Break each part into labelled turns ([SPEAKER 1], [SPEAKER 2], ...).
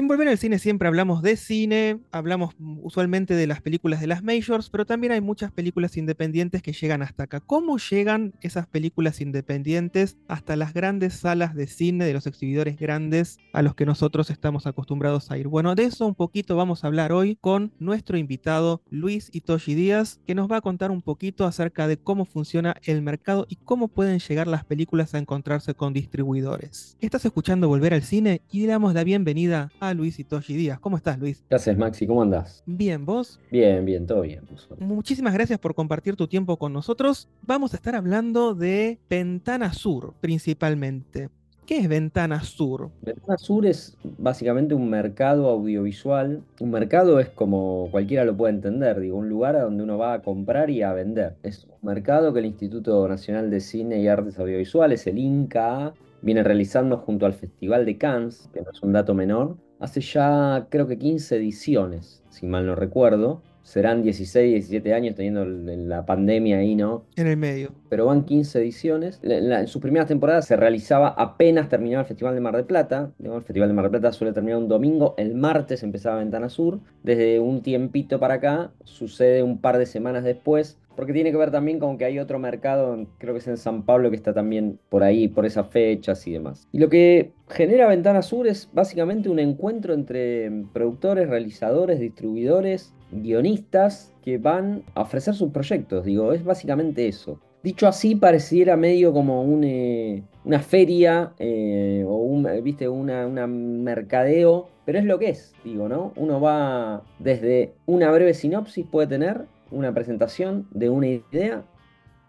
[SPEAKER 1] En Volver al Cine siempre hablamos de cine, hablamos usualmente de las películas de las majors, pero también hay muchas películas independientes que llegan hasta acá. ¿Cómo llegan esas películas independientes hasta las grandes salas de cine de los exhibidores grandes a los que nosotros estamos acostumbrados a ir? Bueno, de eso un poquito vamos a hablar hoy con nuestro invitado Luis Itoshi Díaz, que nos va a contar un poquito acerca de cómo funciona el mercado y cómo pueden llegar las películas a encontrarse con distribuidores. Estás escuchando Volver al Cine y le damos la bienvenida a Luis y Toshi Díaz. ¿Cómo estás, Luis?
[SPEAKER 2] Gracias, Maxi. ¿Cómo andás?
[SPEAKER 1] Bien, ¿vos?
[SPEAKER 2] Bien, bien, todo bien.
[SPEAKER 1] Muchísimas gracias por compartir tu tiempo con nosotros. Vamos a estar hablando de Ventana Sur, principalmente. ¿Qué es Ventana Sur?
[SPEAKER 2] Ventana Sur es básicamente un mercado audiovisual. Un mercado es como cualquiera lo puede entender, digo, un lugar a donde uno va a comprar y a vender. Es un mercado que el Instituto Nacional de Cine y Artes Audiovisuales, el INCA, viene realizando junto al Festival de Cannes, que no es un dato menor, hace ya creo que 15 ediciones, si mal no recuerdo. Serán 16, 17 años teniendo la pandemia ahí, ¿no?
[SPEAKER 1] En el medio.
[SPEAKER 2] Pero van 15 ediciones. En, sus primeras temporadas se realizaba apenas terminaba el Festival de Mar del Plata. El Festival de Mar del Plata suele terminar un domingo. El martes empezaba Ventana Sur. Desde un tiempito para acá, sucede un par de semanas después, porque tiene que ver también con que hay otro mercado, creo que es en San Pablo, que está también por ahí, por esas fechas y demás. Y lo que genera Ventana Sur es básicamente un encuentro entre productores, realizadores, distribuidores, guionistas que van a ofrecer sus proyectos. Digo, es básicamente eso. Dicho así, pareciera medio como eh, una feria eh, o un, ¿viste? Una, una, mercadeo, pero es lo que es, digo, ¿no? Uno va desde una breve sinopsis, puede tener una presentación de una idea,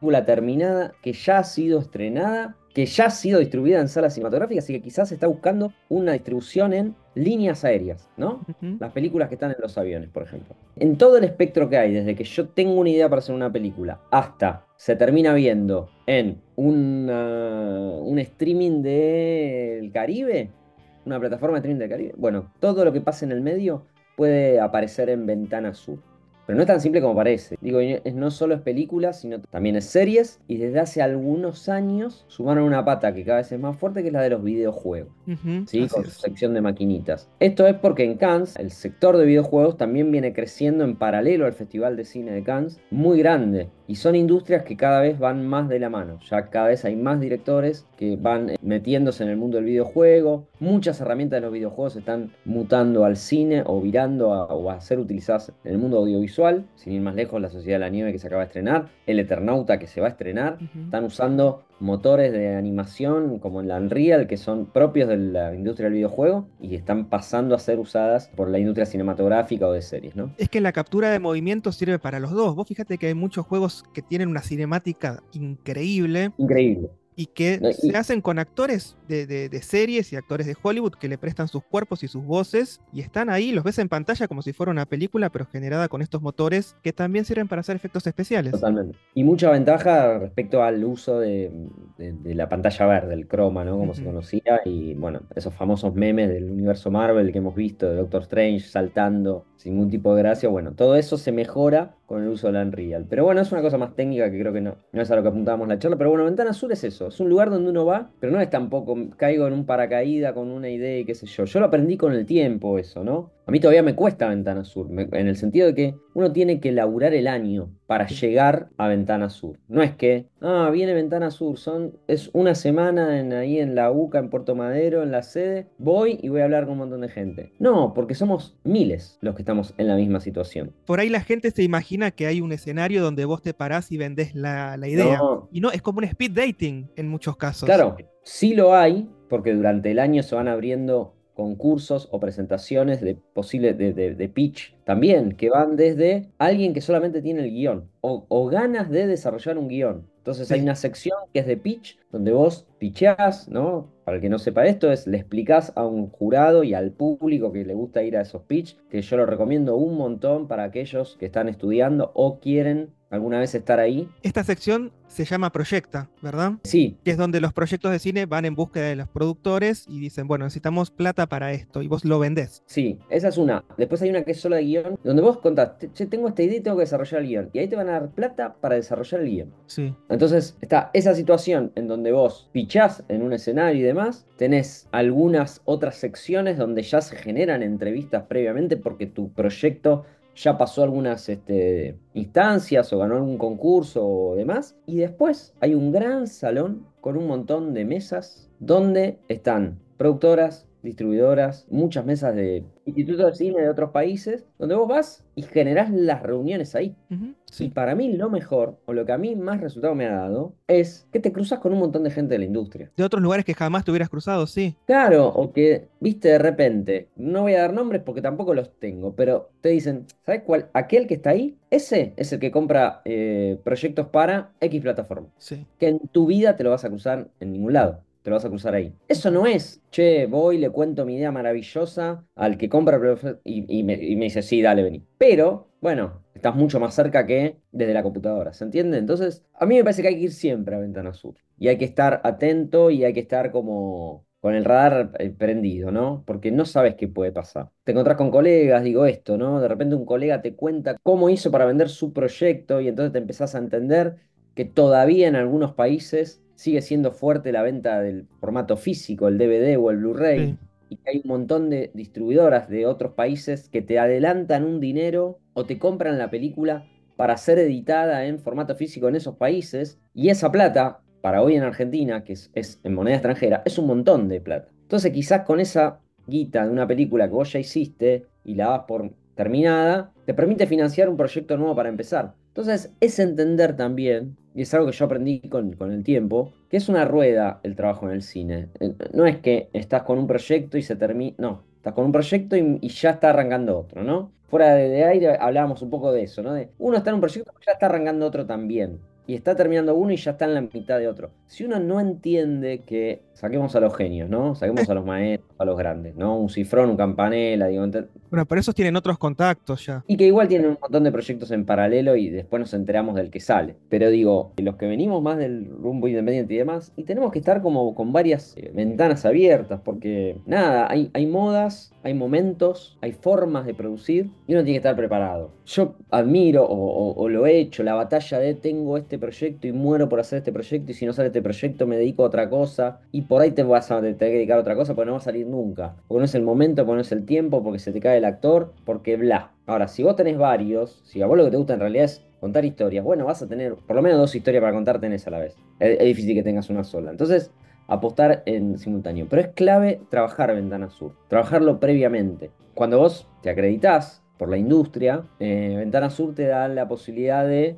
[SPEAKER 2] una terminada que ya ha sido estrenada, que ya ha sido distribuida en salas cinematográficas y que quizás está buscando una distribución en líneas aéreas, ¿no? Las películas que están en los aviones, por ejemplo. En todo el espectro que hay, desde que yo tengo una idea para hacer una película hasta se termina viendo en un streaming del Caribe, una plataforma de streaming del Caribe, bueno, todo lo que pasa en el medio puede aparecer en Ventana Sur. Pero no es tan simple como parece. Digo, no solo es películas, sino también es series. Y desde hace algunos años sumaron una pata que cada vez es más fuerte, que es la de los videojuegos. ¿sí? Con su sección de maquinitas. Esto es porque en Cannes el sector de videojuegos también viene creciendo en paralelo al Festival de Cine de Cannes. Muy grande. Y son industrias que cada vez van más de la mano. Ya cada vez hay más directores que van metiéndose en el mundo del videojuego. Muchas herramientas de los videojuegos están mutando al cine o virando o a ser utilizadas en el mundo audiovisual. Sin ir más lejos, La Sociedad de la Nieve que se acaba de estrenar, El Eternauta que se va a estrenar. Están usando motores de animación como el Unreal que son propios de la industria del videojuego y están pasando a ser usadas por la industria cinematográfica o de series, ¿no?
[SPEAKER 1] Es que la captura de movimiento sirve para los dos. Vos fíjate que hay muchos juegos que tienen una cinemática increíble.
[SPEAKER 2] Increíble
[SPEAKER 1] y que se hacen con actores de, series y actores de Hollywood que le prestan sus cuerpos y sus voces y están ahí, los ves en pantalla como si fuera una película, pero generada con estos motores que también sirven para hacer efectos especiales.
[SPEAKER 2] Totalmente. Y mucha ventaja respecto al uso de, la pantalla verde, el croma, ¿no? Como se conocía, y bueno, esos famosos memes del universo Marvel que hemos visto, de Doctor Strange saltando sin ningún tipo de gracia, bueno, todo eso se mejora con el uso del Unreal. Pero bueno, es una cosa más técnica que creo que no, no es a lo que apuntábamos la charla. Pero bueno, Ventana Sur es eso. Es un lugar donde uno va, pero no es tampoco caigo en un paracaída con una idea y qué sé yo. Yo lo aprendí con el tiempo eso, ¿no? A mí todavía me cuesta Ventana Sur, en el sentido de que uno tiene que laburar el año para llegar a Ventana Sur. No es que, ah, viene Ventana Sur, son, es una semana en, ahí en la UCA, en Puerto Madero, en la sede, voy y voy a hablar con un montón de gente. No, porque somos miles los que estamos en la misma situación.
[SPEAKER 1] Por ahí la gente se imagina que hay un escenario donde vos te parás y vendés la, idea. Y no, es como un speed dating en muchos casos.
[SPEAKER 2] Claro, sí lo hay, porque durante el año se van abriendo concursos o presentaciones de posible de, pitch también, que van desde alguien que solamente tiene el guion o, ganas de desarrollar un guion. Entonces hay una sección que es de pitch, donde vos pitchás, ¿no? Para el que no sepa esto, es le explicás a un jurado y al público que le gusta ir a esos pitch, que yo lo recomiendo un montón para aquellos que están estudiando o quieren alguna vez estar ahí.
[SPEAKER 1] Esta sección se llama Proyecta, ¿verdad?
[SPEAKER 2] Sí.
[SPEAKER 1] Que es donde los proyectos de cine van en búsqueda de los productores y dicen, bueno, necesitamos plata para esto y vos lo vendés.
[SPEAKER 2] Sí, esa es una. Después hay una que es solo de guion, donde vos contás, che, tengo esta idea y tengo que desarrollar el guion. Y ahí te van a dar plata para desarrollar el guion.
[SPEAKER 1] Sí.
[SPEAKER 2] Entonces está esa situación en donde vos pichás en un escenario y demás, tenés algunas otras secciones donde ya se generan entrevistas previamente porque tu proyecto ya pasó algunas este, instancias o ganó algún concurso o demás. Y después hay un gran salón con un montón de mesas donde están productoras, distribuidoras, muchas mesas de institutos de cine de otros países, donde vos vas y generás las reuniones ahí.
[SPEAKER 1] Ujú,
[SPEAKER 2] Y
[SPEAKER 1] sí.
[SPEAKER 2] para mí lo mejor, o lo que a mí más resultado me ha dado, es que te cruzas con un montón de gente de la industria.
[SPEAKER 1] De otros lugares que jamás te hubieras cruzado, sí.
[SPEAKER 2] Claro, o que, viste, de repente, no voy a dar nombres porque tampoco los tengo, pero te dicen, ¿sabes cuál? Aquel que está ahí, ese es el que compra eh, proyectos para X plataforma.
[SPEAKER 1] Sí.
[SPEAKER 2] Que en tu vida te lo vas a cruzar en ningún lado. Te lo vas a cruzar ahí. Eso no es, che, voy, le cuento mi idea maravillosa al que compra y me, y me dice, sí, dale, vení. Pero, bueno, estás mucho más cerca que desde la computadora, ¿se entiende? Entonces, a mí me parece que hay que ir siempre a Ventana Sur. Y hay que estar atento y hay que estar como con el radar eh, prendido, ¿no? Porque no sabes qué puede pasar. Te encontrás con colegas, digo esto, ¿no? De repente un colega te cuenta cómo hizo para vender su proyecto y entonces te empezás a entender que todavía en algunos países sigue siendo fuerte la venta del formato físico, el DVD o el Blu-ray,
[SPEAKER 1] Sí.
[SPEAKER 2] y que hay un montón de distribuidoras de otros países que te adelantan un dinero o te compran la película para ser editada en formato físico en esos países, y esa plata, para hoy en Argentina, que es, es en moneda extranjera, es un montón de plata. Entonces quizás con esa guita de una película que vos ya hiciste y la das por terminada, te permite financiar un proyecto nuevo para empezar. Entonces es entender también, y es algo que yo aprendí con, con el tiempo, que es una rueda el trabajo en el cine. Eh, No es que estás con un proyecto y se termina, no, estás con un proyecto y, ya está arrancando otro, ¿no? Fuera de, de aire hablábamos un poco de eso, ¿no? De uno está en un proyecto ya está arrancando otro también. Y está terminando uno y ya está en la mitad de otro. Si uno no entiende que saquemos a los genios, ¿no? Saquemos a los maestros, a los grandes, ¿no? Un cifrón, un campanela, digo,
[SPEAKER 1] Bueno, por eso tienen otros contactos ya.
[SPEAKER 2] y que igual tienen un montón de proyectos en paralelo y después nos enteramos del que sale. Pero digo, los que venimos más del rumbo independiente y demás, y tenemos que estar como con varias eh, ventanas abiertas, porque nada, hay, hay modas, hay momentos, hay formas de producir y uno tiene que estar preparado. Yo admiro o, o- o lo he hecho, la batalla de tengo este proyecto y muero por hacer este proyecto y si no sale este proyecto me dedico a otra cosa y por ahí te vas a tener que dedicar a otra cosa porque no va a salir nunca. Porque no es el momento, porque no es el tiempo, porque se te cae el actor, porque bla. Ahora, si vos tenés varios, si a vos lo que te gusta en realidad es contar historias, bueno, vas a tener por lo menos dos historias para contar tenés a la vez. Es, difícil que tengas una sola. Entonces, apostar en simultáneo. Pero es clave trabajar Ventana Sur, trabajarlo previamente. Cuando vos te acreditás por la industria, eh, Ventana Sur te da la posibilidad de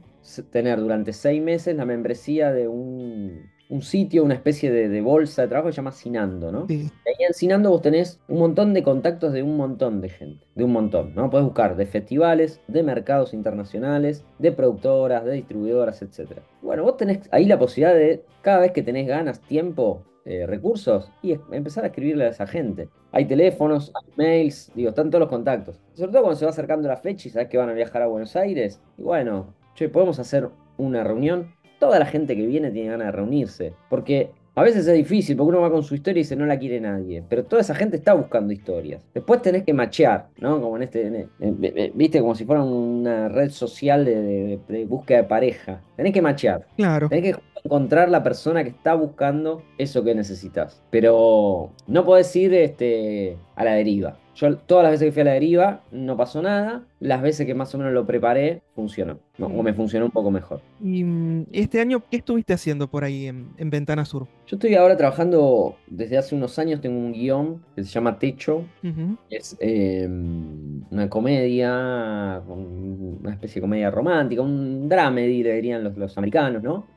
[SPEAKER 2] tener durante seis meses la membresía de un, un sitio, una especie de, de bolsa de trabajo que se llama Sinando, ¿no?
[SPEAKER 1] Sí.
[SPEAKER 2] Y ahí en Sinando vos tenés un montón de contactos de un montón de gente, de un montón, ¿no? Podés buscar de festivales, de mercados internacionales, de productoras, de distribuidoras, etc. Bueno, vos tenés ahí la posibilidad de, cada vez que tenés ganas, tiempo, eh, recursos, y empezar a escribirle a esa gente. Hay teléfonos, hay mails, digo, están todos los contactos. Sobre todo cuando se va acercando la fecha y sabes que van a viajar a Buenos Aires. Y bueno, che, podemos hacer una reunión. Toda la gente que viene tiene ganas de reunirse. Porque a veces es difícil, porque uno va con su historia y dice no la quiere nadie. Pero toda esa gente está buscando historias. Después tenés que machear, ¿no? Como en este, en- en- en- viste, como si fuera una red social de, de- de búsqueda de pareja. Tenés que machear.
[SPEAKER 1] Claro.
[SPEAKER 2] Tenés que encontrar la persona que está buscando eso que necesitas. Pero no podés ir este, a la deriva. Yo todas las veces que fui a la deriva no pasó nada. Las veces que más o menos lo preparé, funcionó. No, O me funcionó un poco mejor.
[SPEAKER 1] Y mm, este año, ¿qué estuviste haciendo por ahí en, en Ventana Sur?
[SPEAKER 2] Yo estoy ahora trabajando desde hace unos años. Tengo un guion que se llama Techo. Es eh, una comedia, una especie de comedia romántica, un le dirían los, los americanos, ¿no?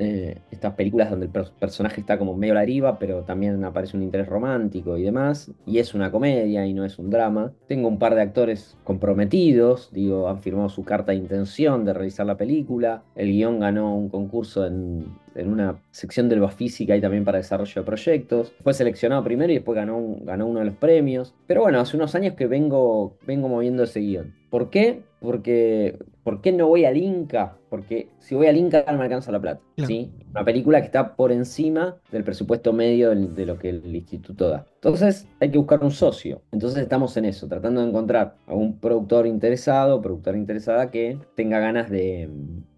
[SPEAKER 2] Eh, estas películas donde el per- personaje está como medio a la deriva, pero también aparece un interés romántico y demás. Y es una comedia y no es un drama. Tengo un par de actores comprometidos, digo, han firmado su carta de intención de realizar la película. El guion ganó un concurso en, en una sección del Bafisi que hay también para desarrollo de proyectos. Fue seleccionado primero y después ganó, ganó uno de los premios. Pero bueno, hace unos años que vengo, vengo moviendo ese guion. ¿Por qué? Porque ¿por qué no voy al Inca? Porque si voy al Inca no me alcanza la plata. ¿sí? Una película que está por encima del presupuesto medio de lo que el instituto da. Entonces hay que buscar un socio. Entonces estamos en eso, tratando de encontrar a un productor interesado, productora interesada que tenga ganas de,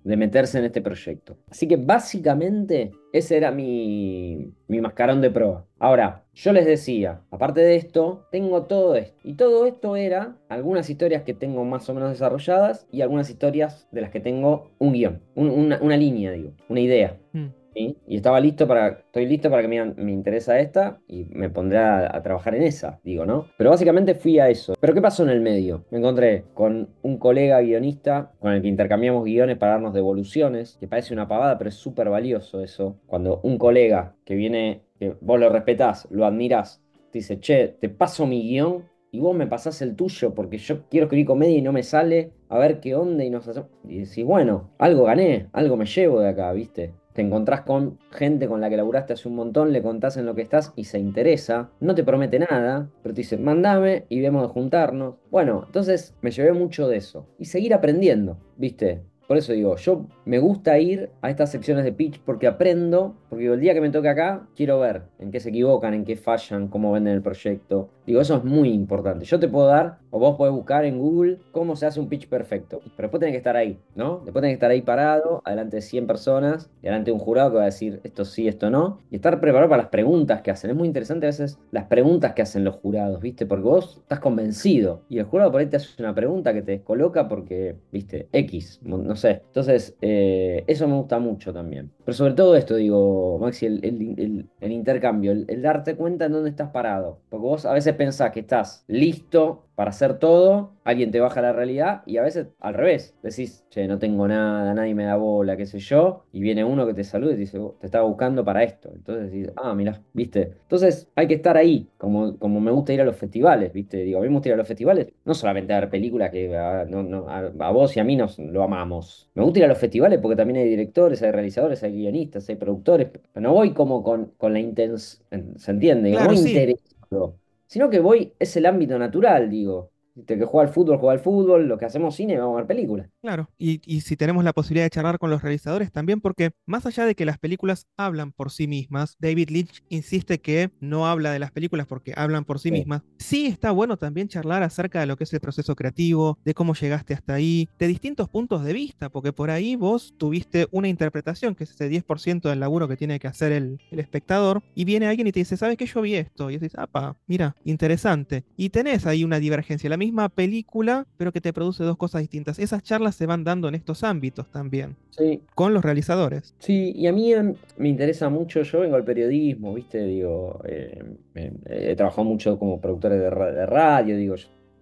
[SPEAKER 2] de meterse en este proyecto. Así que básicamente ese era mi, mi mascarón de prueba. Ahora, yo les decía, aparte de esto, tengo todo esto. Y todo esto era algunas historias que tengo más o menos desarrolladas y algunas historias de las que tengo un guion, una, línea, digo, una idea. Mm. Y estaba listo para, estoy listo para que me, me interesa esta y me pondré a, trabajar en esa, digo, ¿no? Pero básicamente fui a eso. Pero ¿qué pasó en el medio? Me encontré con un colega guionista con el que intercambiamos guiones para darnos devoluciones, que parece una pavada, pero es súper valioso eso. Cuando un colega que viene, que vos lo respetás, lo admirás, te dice, che, te paso mi guion y vos me pasás el tuyo porque yo quiero escribir comedia y no me sale, a ver qué onda y nos hacemos... Y decís, bueno, algo gané, algo me llevo de acá, ¿viste? te encontrás con gente con la que laburaste hace un montón, le contás en lo que estás y se interesa, no te promete nada, pero te dice, mandame y vemos de juntarnos. Bueno, entonces me llevé mucho de eso. Y seguir aprendiendo, ¿viste? Por eso digo, yo me gusta ir a estas secciones de pitch porque aprendo, porque el día que me toque acá, quiero ver en qué se equivocan, en qué fallan, cómo venden el proyecto. Digo, eso es muy importante. Yo te puedo dar, o vos podés buscar en Google cómo se hace un pitch perfecto. Pero después tenés que estar ahí, ¿no? Después tenés que estar ahí parado, adelante de 100 personas, delante de un jurado que va a decir esto sí, esto no. Y estar preparado para las preguntas que hacen. Es muy interesante a veces las preguntas que hacen los jurados, ¿viste? Porque vos estás convencido. Y el jurado por ahí te hace una pregunta que te descoloca porque, ¿viste? X, no sé. Entonces, eh, eso me gusta mucho también. Pero sobre todo esto, digo, Maxi, el, intercambio, el, darte cuenta en dónde estás parado. Porque vos a veces pensás que estás listo para hacer todo, alguien te baja la realidad y a veces al revés, decís, che, no tengo nada, nadie me da bola, qué sé yo, y viene uno que te saluda y te dice, te estaba buscando para esto. Entonces decís, ah, mira, viste. Entonces hay que estar ahí, como, como me gusta ir a los festivales, viste. Digo, a mí me gusta ir a los festivales, no solamente a ver películas que a, a, vos y a mí nos lo amamos. Me gusta ir a los festivales porque también hay directores, hay realizadores, hay guionistas, hay productores, pero no voy como con, con la intención, ¿se entiende? no interesado sino que voy, es el ámbito natural, digo. De que juega al fútbol, juega al fútbol, lo que hacemos cine, vamos a ver películas.
[SPEAKER 1] Claro, y, si tenemos la posibilidad de charlar con los realizadores también, porque más allá de que las películas hablan por sí mismas, David Lynch insiste que no habla de las películas porque hablan por sí, mismas. Sí está bueno también charlar acerca de lo que es el proceso creativo, de cómo llegaste hasta ahí, de distintos puntos de vista, porque por ahí vos tuviste una interpretación, que es ese 10% del laburo que tiene que hacer el, espectador, y viene alguien y te dice, ¿sabes qué? Yo vi esto. Y dices, apa, mira, interesante. Y tenés ahí una divergencia. La misma película, pero que te produce dos cosas distintas. Esas charlas se van dando en estos ámbitos también.
[SPEAKER 2] Sí.
[SPEAKER 1] Con los realizadores.
[SPEAKER 2] Sí, y a mí me interesa mucho, yo vengo al periodismo, ¿viste? Digo, eh, he trabajado mucho como productor de, radio, digo,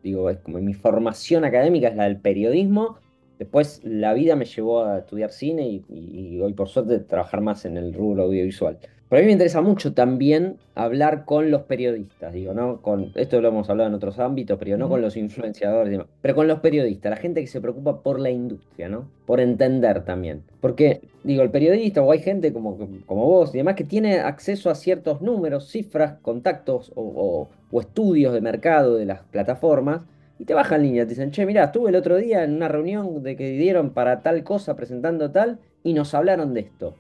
[SPEAKER 2] digo, es como mi formación académica es la del periodismo. Después la vida me llevó a estudiar cine y, y hoy por suerte trabajar más en el rubro audiovisual. Pero a mí me interesa mucho también hablar con los periodistas, digo, ¿no? Con, esto lo hemos hablado en otros ámbitos, pero no con los influenciadores, pero con los periodistas, la gente que se preocupa por la industria, ¿no? Por entender también. Porque, digo, el periodista o hay gente como, como vos y demás que tiene acceso a ciertos números, cifras, contactos o, o estudios de mercado de las plataformas y te bajan línea, te dicen, che, mira, estuve el otro día en una reunión de que dieron para tal cosa presentando tal y nos hablaron de esto.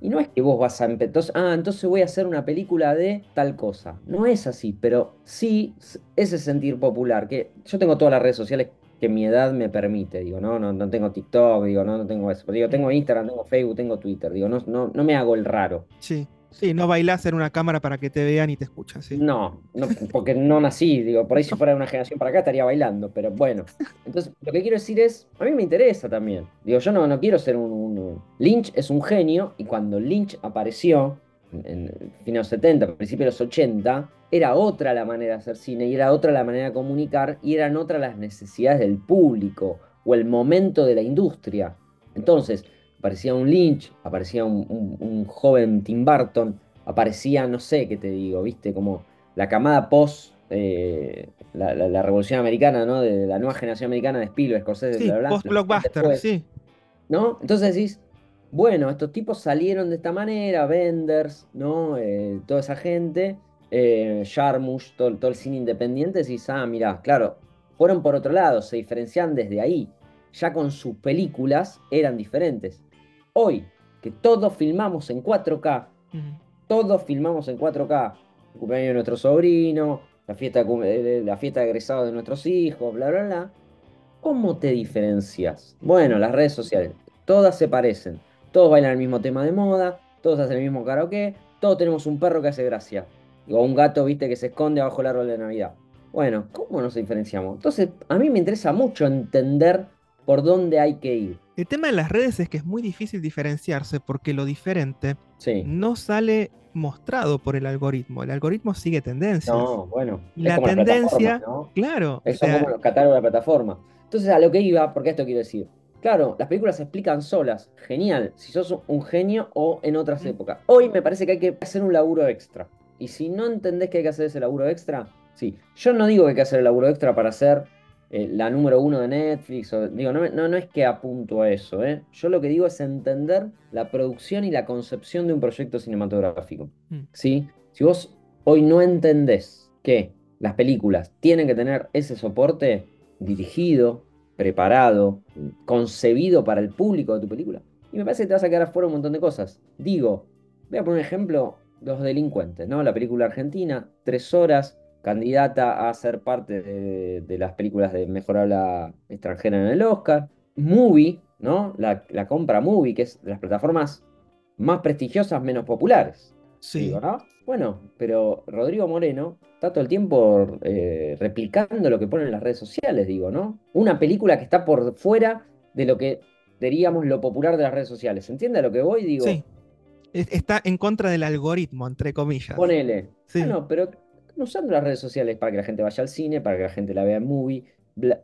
[SPEAKER 2] Y no es que vos vas a empezar, ah, entonces voy a hacer una película de tal cosa. No es así, pero sí ese sentir popular, que yo tengo todas las redes sociales que mi edad me permite, digo, no, no, no tengo TikTok, digo, no, no tengo eso, digo, tengo Instagram, tengo Facebook, tengo Twitter, digo, no, no, no me hago el raro.
[SPEAKER 1] Sí. Sí, no bailás en una cámara para que te vean y te escuchan, ¿sí?
[SPEAKER 2] No, porque no nací, digo, por ahí si fuera una generación para acá estaría bailando, pero bueno. Entonces, lo que quiero decir es, a mí me interesa también. Digo, yo no, no quiero ser un, Lynch es un genio y cuando Lynch apareció, en, finales de los 70, principios de los 80, era otra la manera de hacer cine y era otra la manera de comunicar y eran otras las necesidades del público o el momento de la industria. Entonces, aparecía un Lynch, aparecía un, joven Tim Burton, aparecía, no sé qué te digo, viste, como la camada post eh, la, revolución americana, ¿no? De, la nueva generación americana de Spielberg, Scorsese,
[SPEAKER 1] sí, Post blockbuster, sí.
[SPEAKER 2] ¿No? Entonces decís, bueno, estos tipos salieron de esta manera, Venders, ¿no? Eh, toda esa gente, eh, Jarmusch, todo, todo, el cine independiente, decís, ah, mirá, claro, fueron por otro lado, se diferencian desde ahí. ya con sus películas eran diferentes. Hoy, que todos filmamos en 4K, todos filmamos en 4K, el cumpleaños de nuestro sobrino, la fiesta, de, la fiesta de egresado de nuestros hijos, bla, bla, bla. ¿Cómo te diferencias? Bueno, las redes sociales, todas se parecen. Todos bailan el mismo tema de moda, todos hacen el mismo karaoke, todos tenemos un perro que hace gracia. O un gato, viste, que se esconde bajo el árbol de Navidad. Bueno, ¿cómo nos diferenciamos? Entonces, a mí me interesa mucho entender por dónde hay que ir.
[SPEAKER 1] El tema de las redes es que es muy difícil diferenciarse porque lo diferente no sale mostrado por el algoritmo. El algoritmo sigue tendencias.
[SPEAKER 2] No, bueno.
[SPEAKER 1] La tendencia, claro.
[SPEAKER 2] Es como los catálogos de la plataforma. Entonces, a lo que iba, porque esto quiero decir. Claro, las películas se explican solas. Genial. Si sos un genio o en otras épocas. Hoy me parece que hay que hacer un laburo extra. Y si no entendés que hay que hacer ese laburo extra, sí. Yo no digo que hay que hacer el laburo extra para hacer eh, la número uno de Netflix. digo, no, no, es que apunto a eso. ¿eh? Yo lo que digo es entender la producción y la concepción de un proyecto cinematográfico. Mm. ¿sí? Si vos hoy no entendés que las películas tienen que tener ese soporte dirigido, preparado, concebido para el público de tu película, y me parece que te vas a quedar afuera un montón de cosas. Digo, voy a poner un ejemplo, Los Delincuentes, ¿no? La película argentina, tres horas, candidata a ser parte de, las películas de mejor habla extranjera en el Oscar. Movie, ¿no? La, compra Movie, que es de las plataformas más prestigiosas, menos populares.
[SPEAKER 1] Sí.
[SPEAKER 2] ¿no? Bueno, pero Rodrigo Moreno está todo el tiempo eh, replicando lo que pone en las redes sociales, digo, ¿no? Una película que está por fuera de lo que diríamos lo popular de las redes sociales. ¿Entiende a lo que voy? Digo.
[SPEAKER 1] Sí. Está en contra del algoritmo, entre comillas.
[SPEAKER 2] Ponele. Sí. Bueno, pero usando las redes sociales para que la gente vaya al cine, para que la gente la vea en movie,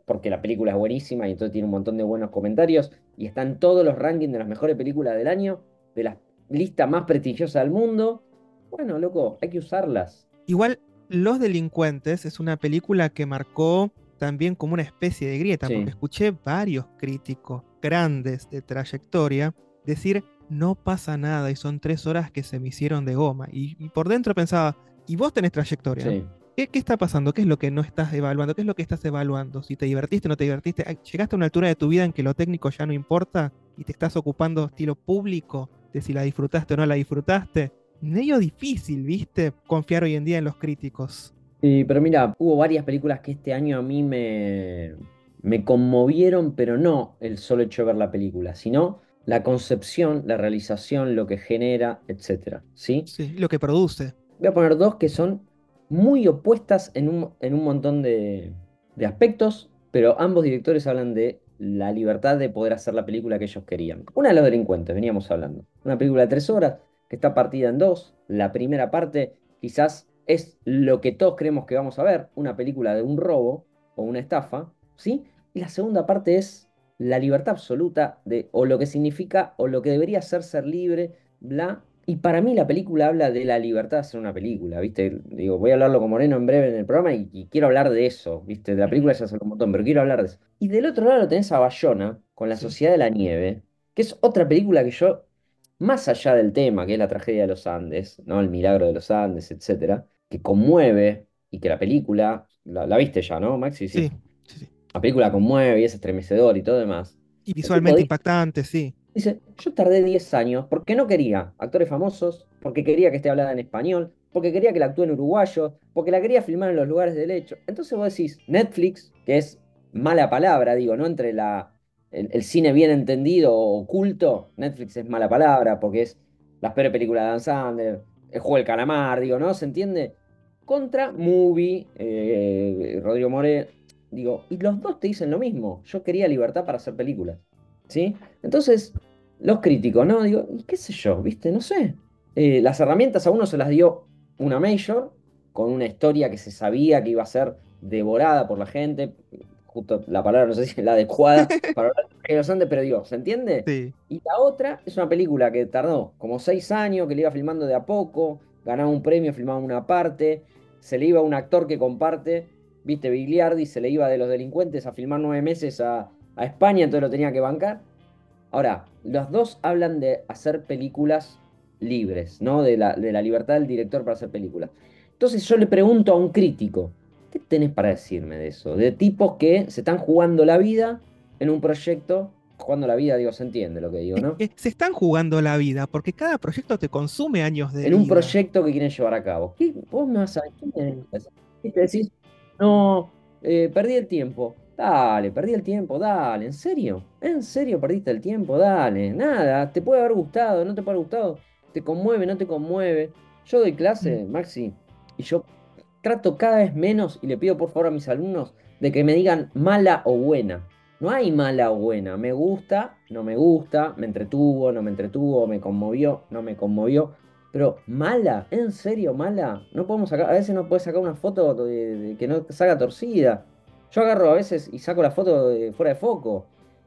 [SPEAKER 2] porque la película es buenísima y entonces tiene un montón de buenos comentarios y están todos los rankings de las mejores películas del año, de la lista más prestigiosa del mundo. Bueno, loco, hay que usarlas.
[SPEAKER 1] Igual, Los Delincuentes es una película que marcó también como una especie de grieta, porque escuché varios críticos grandes de trayectoria decir no pasa nada y son tres horas que se me hicieron de goma. y por dentro pensaba, y vos tenés trayectoria. ¿Qué, está pasando? ¿Qué es lo que no estás evaluando? ¿Qué es lo que estás evaluando? Si te divertiste o no te divertiste. ¿Llegaste a una altura de tu vida en que lo técnico ya no importa y te estás ocupando estilo público de si la disfrutaste o no la disfrutaste? Medio difícil, ¿viste? Confiar hoy en día en los críticos.
[SPEAKER 2] Sí, pero mira, hubo varias películas que este año a mí me, me conmovieron, pero no el solo hecho de ver la película, sino la concepción, la realización, lo que genera, etc. ¿sí?
[SPEAKER 1] sí, lo que produce
[SPEAKER 2] voy a poner dos que son muy opuestas en un, en un montón de, aspectos, pero ambos directores hablan de la libertad de poder hacer la película que ellos querían. Una de los delincuentes, veníamos hablando. Una película de tres horas que está partida en dos. La primera parte quizás es lo que todos creemos que vamos a ver, una película de un robo o una estafa, ¿sí? Y la segunda parte es la libertad absoluta de o lo que significa o lo que debería ser ser libre, bla, y para mí la película habla de la libertad de hacer una película, ¿viste? Digo, voy a hablarlo con Moreno en breve en el programa y, quiero hablar de eso, ¿viste? De la película ya hace un montón, pero quiero hablar de eso. Y del otro lado lo tenés a Bayona con La Sociedad de la Nieve, que es otra película que yo, más allá del tema, que es la tragedia de los Andes, ¿no? El milagro de los Andes, etcétera, que conmueve y que la película, la, viste ya, ¿no, Maxi?
[SPEAKER 1] Sí, sí, sí.
[SPEAKER 2] La película conmueve y es estremecedor y todo demás.
[SPEAKER 1] Y visualmente impactante, sí.
[SPEAKER 2] Dice, yo tardé 10 años porque no quería actores famosos, porque quería que esté hablada en español, porque quería que la actúe en uruguayo, porque la quería filmar en los lugares del hecho. Entonces vos decís, Netflix, que es mala palabra, digo, no entre la, el, cine bien entendido o oculto, Netflix es mala palabra porque es las peores películas de Dan Sandler, el juego del calamar, digo, ¿no? ¿Se entiende? Contra Movie, eh, Rodrigo More, digo, y los dos te dicen lo mismo, yo quería libertad para hacer películas. ¿Sí? Entonces, los críticos, ¿no? Digo, qué sé yo? ¿Viste? No sé. Eh, las herramientas a uno se las dio una Major, con una historia que se sabía que iba a ser devorada por la gente. Justo la palabra no sé si es la adecuada para hablar de pero digo, ¿se entiende?
[SPEAKER 1] Sí.
[SPEAKER 2] Y la otra es una película que tardó como seis años, que le iba filmando de a poco, ganaba un premio, filmaba una parte, se le iba a un actor que comparte, viste, Bigliardi, se le iba de los delincuentes a filmar nueve meses a, a España, entonces lo tenía que bancar. Ahora, los dos hablan de hacer películas libres, ¿no? De la, de la libertad del director para hacer películas. Entonces yo le pregunto a un crítico, ¿qué tenés para decirme de eso? De tipos que se están jugando la vida en un proyecto jugando la vida, digo, se entiende lo que digo, ¿no?
[SPEAKER 1] se están jugando la vida, porque cada proyecto te consume años de
[SPEAKER 2] En un proyecto que quieren llevar a cabo. ¿Qué, vos me vas a ¿Qué te decís? No, eh, perdí el tiempo. Dale, perdí el tiempo, dale. ¿En serio? ¿En serio perdiste el tiempo? Dale. Nada, te puede haber gustado, no te puede haber gustado. Te conmueve, no te conmueve. Yo doy clase, mm. Maxi, y yo trato cada vez menos y le pido por favor a mis alumnos de que me digan mala o buena. No hay mala o buena. Me gusta, no me gusta, me entretuvo, no me entretuvo, me conmovió, no me conmovió. Pero mala, ¿en serio mala? No podemos sacar, a veces no puedes sacar una foto de, que no salga torcida. Yo agarro a veces y saco la foto de, fuera de foco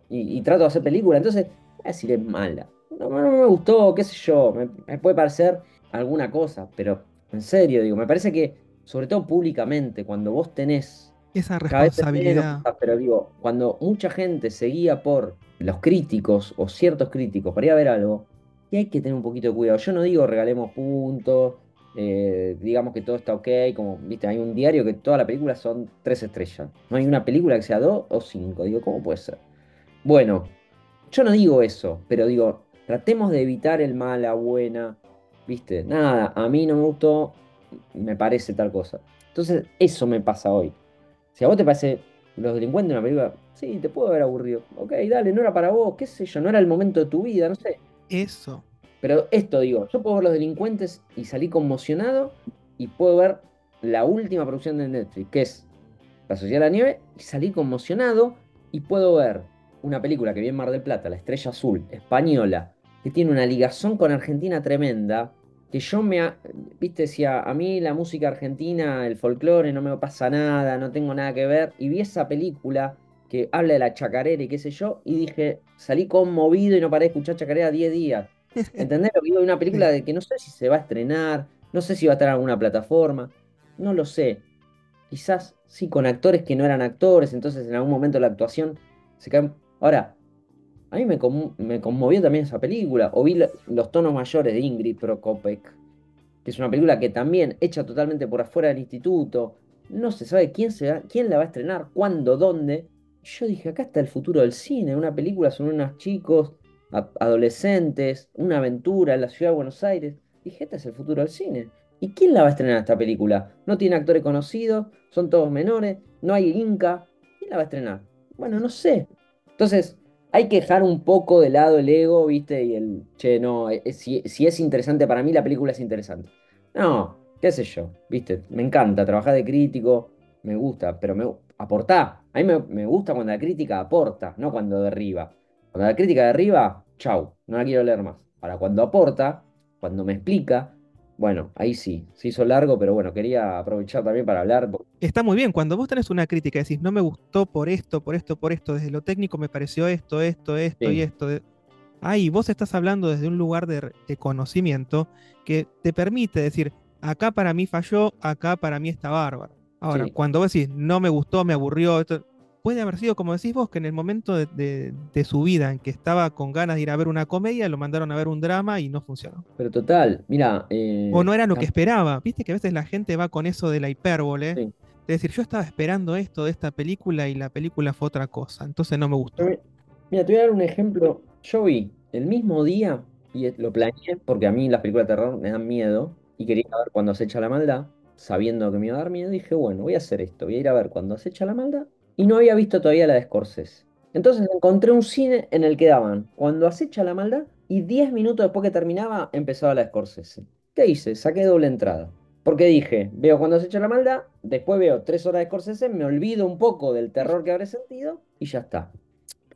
[SPEAKER 2] y, trato de hacer película. Entonces, voy a decir es mala. No, me gustó, qué sé yo. me puede parecer alguna cosa, pero en serio, digo, me parece que, sobre todo públicamente, cuando vos tenés
[SPEAKER 1] esa responsabilidad.
[SPEAKER 2] pero digo, cuando mucha gente seguía por los críticos o ciertos críticos para ir a ver algo, y hay que tener un poquito de cuidado. Yo no digo regalemos puntos, eh, digamos que todo está ok, como, viste, hay un diario que toda la película son tres estrellas. No hay una película que sea dos o cinco. Digo, ¿cómo puede ser? Bueno, yo no digo eso, pero digo, tratemos de evitar el mala, buena, viste, nada, a mí no me gustó, me parece tal cosa. Entonces, eso me pasa hoy. Si a vos te parece Los Delincuentes una película, sí, te puedo haber aburrido. Ok, dale, no era para vos, qué sé yo, no era el momento de tu vida, no sé.
[SPEAKER 1] Eso.
[SPEAKER 2] Pero esto digo, yo puedo ver Los Delincuentes y salí conmocionado y puedo ver la última producción de Netflix, que es La Sociedad de la Nieve, y salí conmocionado y puedo ver una película que viene en Mar del Plata, La Estrella Azul, española, que tiene una ligazón con Argentina tremenda, que yo me, viste, decía, a mí la música argentina, el folclore, no me pasa nada, no tengo nada que ver, y vi esa película que habla de la chacarera y qué sé yo, y dije, salí conmovido y no paré de escuchar chacarera 10 días. ¿Entendés? Lo digo una película de que no sé si se va a estrenar, no sé si va a estar en alguna plataforma, no lo sé. Quizás sí, con actores que no eran actores, entonces en algún momento la actuación se cae. Ahora, a mí me, conmovió también esa película. O vi Los tonos mayores de Ingrid Prokopek, que es una película que también hecha totalmente por afuera del instituto. No se sabe quién, se quién la va a estrenar, cuándo, dónde. yo dije, acá está el futuro del cine. Una película sobre unos chicos, adolescentes, una aventura en la ciudad de Buenos Aires. Dije, este es el futuro del cine. ¿Y quién la va a estrenar esta película? No tiene actores conocidos, son todos menores, no hay Inca. ¿Quién la va a estrenar? Bueno, no sé. Entonces, hay que dejar un poco de lado el ego, ¿viste? Y el, che, no, eh, si, es interesante para mí, la película es interesante. No, qué sé yo, ¿viste? Me encanta trabajar de crítico, me gusta, pero me aportá. A mí me, gusta cuando la crítica aporta, no cuando derriba. Cuando la crítica derriba, chau, no la quiero leer más. Ahora, cuando aporta, cuando me explica, bueno, ahí sí, se hizo largo, pero bueno, quería aprovechar también para hablar.
[SPEAKER 1] Está muy bien, cuando vos tenés una crítica, decís, no me gustó por esto, por esto, por esto, desde lo técnico me pareció esto, esto, esto y esto. Ahí vos estás hablando desde un lugar de, conocimiento que te permite decir, acá para mí falló, acá para mí está bárbaro. Ahora, cuando vos decís, no me gustó, me aburrió, esto, puede haber sido, como decís vos, que en el momento de, su vida en que estaba con ganas de ir a ver una comedia, lo mandaron a ver un drama y no funcionó.
[SPEAKER 2] Pero total, mira.
[SPEAKER 1] Eh, o no era lo que esperaba. Viste que a veces la gente va con eso de la hipérbole. De decir, yo estaba esperando esto de esta película y la película fue otra cosa. Entonces no me gustó.
[SPEAKER 2] Mira, te voy a dar un ejemplo. Yo vi el mismo día, y lo planeé porque a mí las películas de terror me dan miedo, y quería ver cuando acecha la maldad, sabiendo que me iba a dar miedo, dije, bueno, voy a hacer esto, voy a ir a ver cuando acecha la maldad y no había visto todavía la de Scorsese. Entonces encontré un cine en el que daban cuando acecha la maldad y 10 minutos después que terminaba empezaba la de Scorsese. ¿Qué hice? Saqué doble entrada. Porque dije, veo cuando acecha la maldad, después veo 3 horas de Scorsese, me olvido un poco del terror que habré sentido y ya está.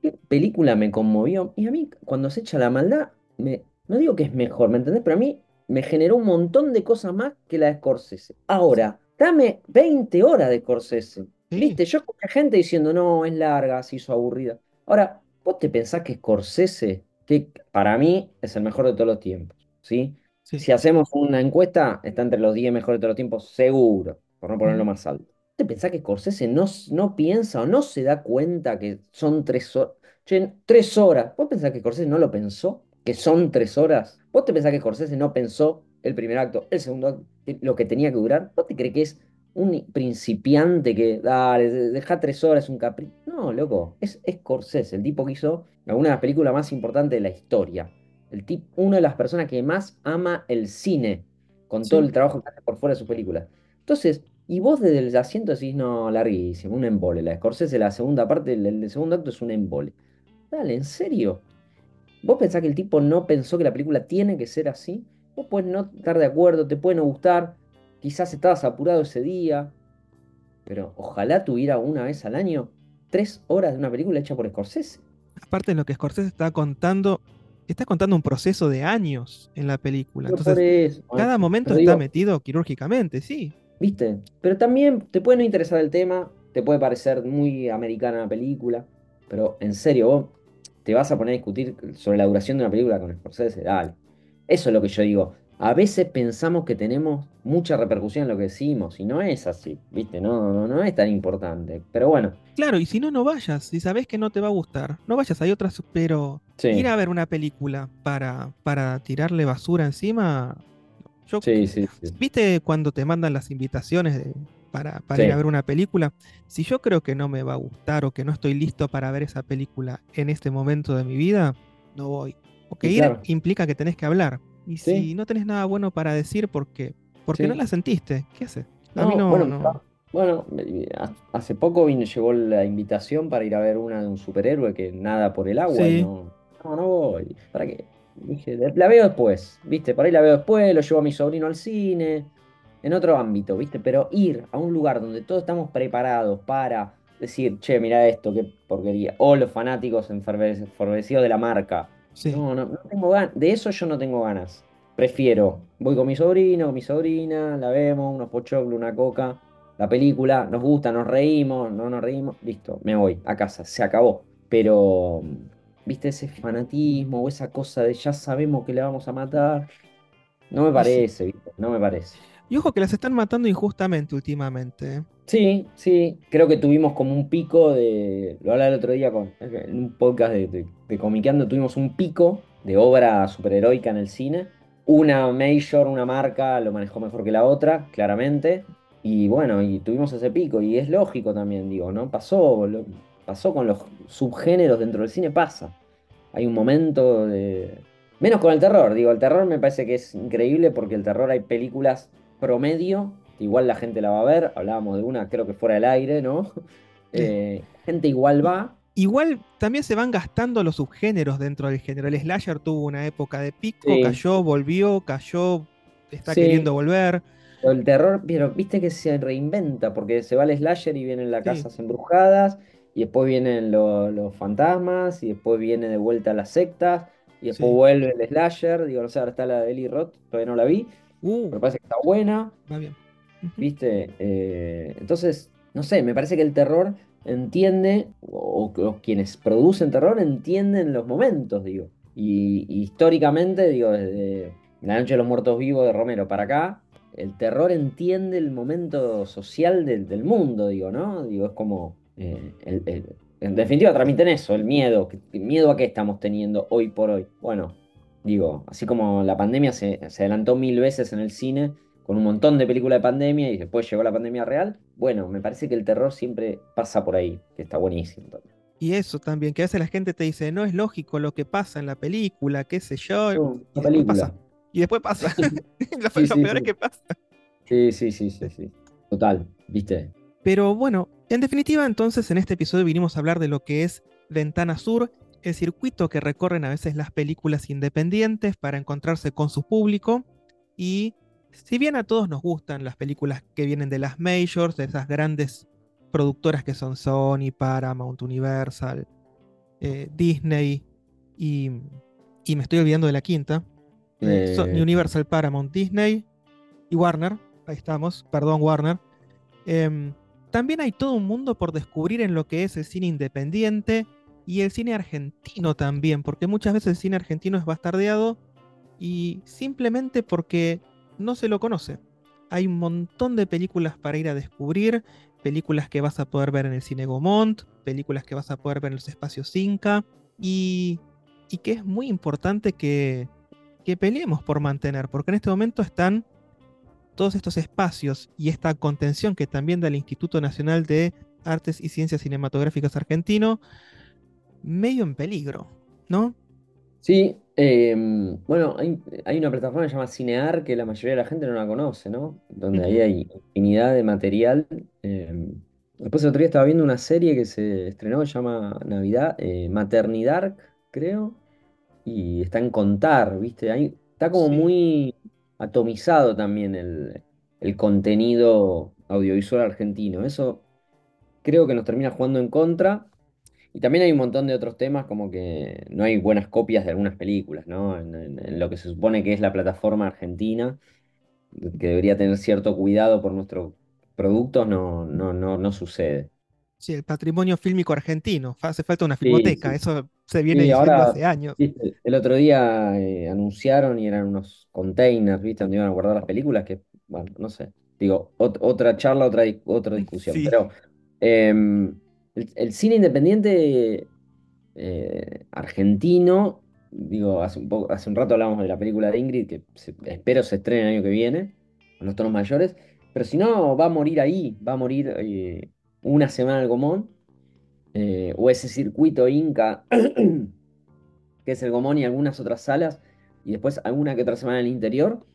[SPEAKER 2] ¿Qué película me conmovió? Y a mí, cuando acecha la maldad, me, no digo que es mejor, ¿me entendés? Pero a mí me generó un montón de cosas más que la de Scorsese. Ahora, dame 20 horas de Scorsese. Viste, yo escuché gente diciendo, no, es larga, se hizo aburrida. Ahora, ¿vos te pensás que Scorsese, que para mí es el mejor de todos los tiempos, ¿sí? Si hacemos una encuesta, está entre los 10 mejores de todos los tiempos, seguro, por no ponerlo más alto. ¿Vos te pensás que Scorsese no, no piensa o no se da cuenta que son tres horas? Che, tres horas. ¿Vos pensás que Scorsese no lo pensó? ¿Que son tres horas? ¿Vos te pensás que Scorsese no pensó el primer acto, el segundo acto, lo que tenía que durar? ¿Vos te crees que es un principiante que, dale, deja tres horas, un capricho. No, loco, es Scorsese, el tipo que hizo alguna de las películas más importantes de la historia. El tipo, una de las personas que más ama el cine, con todo el trabajo que hace por fuera de sus películas. Entonces, y vos desde el asiento decís, no, larguísimo, un embole. La de Scorsese, la segunda parte, el, el segundo acto es un embole. Dale, ¿en serio? ¿Vos pensás que el tipo no pensó que la película tiene que ser así? Vos puedes no estar de acuerdo, te puede no gustar, quizás estabas apurado ese día, pero ojalá tuviera una vez al año tres horas de una película hecha por Scorsese.
[SPEAKER 1] Aparte de lo que Scorsese está contando, está contando un proceso de años en la película.
[SPEAKER 2] Pero
[SPEAKER 1] Entonces,
[SPEAKER 2] eso,
[SPEAKER 1] cada momento está
[SPEAKER 2] digo,
[SPEAKER 1] metido quirúrgicamente, sí.
[SPEAKER 2] ¿viste? Pero también te puede no interesar el tema, te puede parecer muy americana la película, pero en serio, vos te vas a poner a discutir sobre la duración de una película con Scorsese, dale. Eso es lo que yo digo. A veces pensamos que tenemos mucha repercusión en lo que decimos y no es así, ¿viste? No, no, no es tan importante. Pero bueno,
[SPEAKER 1] Claro, y si no, no vayas. Si sabes que no te va a gustar, no vayas. Hay otras, pero
[SPEAKER 2] sí,
[SPEAKER 1] ir a ver una película para, para tirarle basura encima. Yo,
[SPEAKER 2] sí, sí.
[SPEAKER 1] ¿Viste cuando te mandan las invitaciones de- para, para ir a ver una película? Si yo creo que no me va a gustar o que no estoy listo para ver esa película en este momento de mi vida, no voy. Porque ir
[SPEAKER 2] claro,
[SPEAKER 1] implica que tenés que hablar. Y
[SPEAKER 2] sí,
[SPEAKER 1] si no tenés nada bueno para decir porque, porque no la sentiste, ¿qué haces? A mí
[SPEAKER 2] No,
[SPEAKER 1] no,
[SPEAKER 2] bueno,
[SPEAKER 1] no.
[SPEAKER 2] bueno, hace poco vino, llegó la invitación para ir a ver una de un superhéroe que nada por el agua y no, no, no voy. ¿Para qué? Dije, "De- la veo después, ¿viste? Por ahí la veo después, lo llevo a mi sobrino al cine, en otro ámbito, ¿viste? Pero ir a un lugar donde todos estamos preparados para decir, che, mira esto, qué porquería. O los fanáticos enferve- enfervecidos de la marca.
[SPEAKER 1] Sí.
[SPEAKER 2] No, no, no tengo ganas. De eso yo no tengo ganas. Prefiero, voy con mi sobrino, con mi sobrina, la vemos, unos pochoclos, una coca, la película, nos gusta, nos reímos, no nos reímos, listo, me voy a casa, se acabó. Pero, viste, ese fanatismo o esa cosa de ya sabemos que le vamos a matar, no me
[SPEAKER 1] sí.
[SPEAKER 2] parece, ¿viste? No me parece.
[SPEAKER 1] Y ojo que las están matando injustamente últimamente.
[SPEAKER 2] Sí, sí, creo que tuvimos como un pico de, lo hablaba el otro día con, en un podcast de, de, de Comiqueando, tuvimos un pico de obra superheroica en el cine. Una major, una marca, lo manejó mejor que la otra, claramente. Y bueno, y tuvimos ese pico, y es lógico también, digo, ¿no? Pasó, lo- pasó con los subgéneros dentro del cine, pasa. Hay un momento de... Menos con el terror, digo, el terror me parece que es increíble porque el terror hay películas promedio, que igual la gente la va a ver, hablábamos de una, creo que fuera del aire, ¿no? Eh, gente igual va,
[SPEAKER 1] Igual también se van gastando los subgéneros dentro del género. El slasher tuvo una época de pico,
[SPEAKER 2] sí,
[SPEAKER 1] cayó, volvió, cayó, está
[SPEAKER 2] sí,
[SPEAKER 1] queriendo volver.
[SPEAKER 2] el terror, pero viste que se reinventa, porque se va el slasher y vienen las
[SPEAKER 1] Sí,
[SPEAKER 2] casas embrujadas, y después vienen lo- los fantasmas, y después viene de vuelta las sectas, y después vuelve el slasher, digo, no sé, ahora está la de Eli Roth, todavía no la vi,
[SPEAKER 1] Uh,
[SPEAKER 2] pero parece que está buena.
[SPEAKER 1] va bien.
[SPEAKER 2] ¿Viste? Eh, entonces, no sé, me parece que el terror entiende, o, o quienes producen terror entienden los momentos, digo. Y, históricamente, digo, desde La Noche de los Muertos Vivos de Romero para acá, el terror entiende el momento social del, del mundo, digo, ¿no? Digo, es como, eh, en definitiva transmiten eso, el miedo. ¿El miedo a qué estamos teniendo hoy por hoy? Bueno, digo, así como la pandemia se adelantó mil veces en el cine con un montón de películas de pandemia y después llegó la pandemia real. Bueno, me parece que el terror siempre pasa por ahí, que está buenísimo también.
[SPEAKER 1] Y eso también, que a veces la gente te dice, no es lógico lo que pasa en la película, qué sé yo, y después pasa. Y después pasa. lo,
[SPEAKER 2] Sí,
[SPEAKER 1] lo
[SPEAKER 2] sí,
[SPEAKER 1] peor es que pasa.
[SPEAKER 2] Sí, sí, sí, sí, sí. Total, ¿viste?
[SPEAKER 1] Pero bueno, en definitiva, entonces en este episodio vinimos a hablar de lo que es Ventana Sur, el circuito que recorren a veces las películas independientes para encontrarse con su público. Y si bien a todos nos gustan las películas que vienen de las majors, de esas grandes productoras que son Sony, Paramount, Universal, eh, Disney y, y me estoy olvidando de la quinta, eh,
[SPEAKER 2] Eh,
[SPEAKER 1] Universal, Paramount, Disney y Warner, ahí estamos, perdón Warner. Em, también hay todo un mundo por descubrir en lo que es el cine independiente y el cine argentino también, porque muchas veces el cine argentino es bastardeado y simplemente porque no se lo conoce. Hay un montón de películas para ir a descubrir, películas que vas a poder ver en el Cine Gomont, películas que vas a poder ver en los espacios Inca y, y que es muy importante que, que peleemos por mantener, porque en este momento están todos estos espacios y esta contención que también da el Instituto Nacional de Artes y Ciencias Cinematográficas argentino, medio en peligro, ¿no?
[SPEAKER 2] Sí, em, bueno, hay, hay una plataforma que se llama Cinear que la mayoría de la gente no la conoce, ¿no? Donde ahí hay infinidad de material. em, después el otro día estaba viendo una serie que se estrenó que se llama Navidad, eh, Maternidad, creo, y está en Contar, ¿viste? Ahí está como
[SPEAKER 1] Sí.
[SPEAKER 2] muy atomizado también el, el contenido audiovisual argentino. Eso creo que nos termina jugando en contra. Y también hay un montón de otros temas, como que no hay buenas copias de algunas películas, ¿no? En, en- en lo que se supone que es la plataforma argentina, que debería tener cierto cuidado por nuestros productos, no, no, no, no sucede.
[SPEAKER 1] Sí, el patrimonio fílmico argentino. Hace falta una filmoteca,
[SPEAKER 2] sí.
[SPEAKER 1] eso se viene
[SPEAKER 2] Sí,
[SPEAKER 1] diciendo
[SPEAKER 2] ahora,
[SPEAKER 1] hace años.
[SPEAKER 2] el otro día eh, anunciaron y eran unos containers, ¿viste? Donde iban a guardar las películas, que, bueno, no sé. Digo, ot- otra charla, otra, otra discusión. Pero em, el, el cine independiente eh, argentino. Digo, hace un poco, hace un rato hablábamos de la película de Ingrid, que espero se estrene el año que viene, con los tonos mayores. Pero si no, va a morir ahí, va a morir eh, una semana al Gomón, eh, o ese circuito Inca, que es el Gomón y algunas otras salas, y después alguna que otra semana en el interior.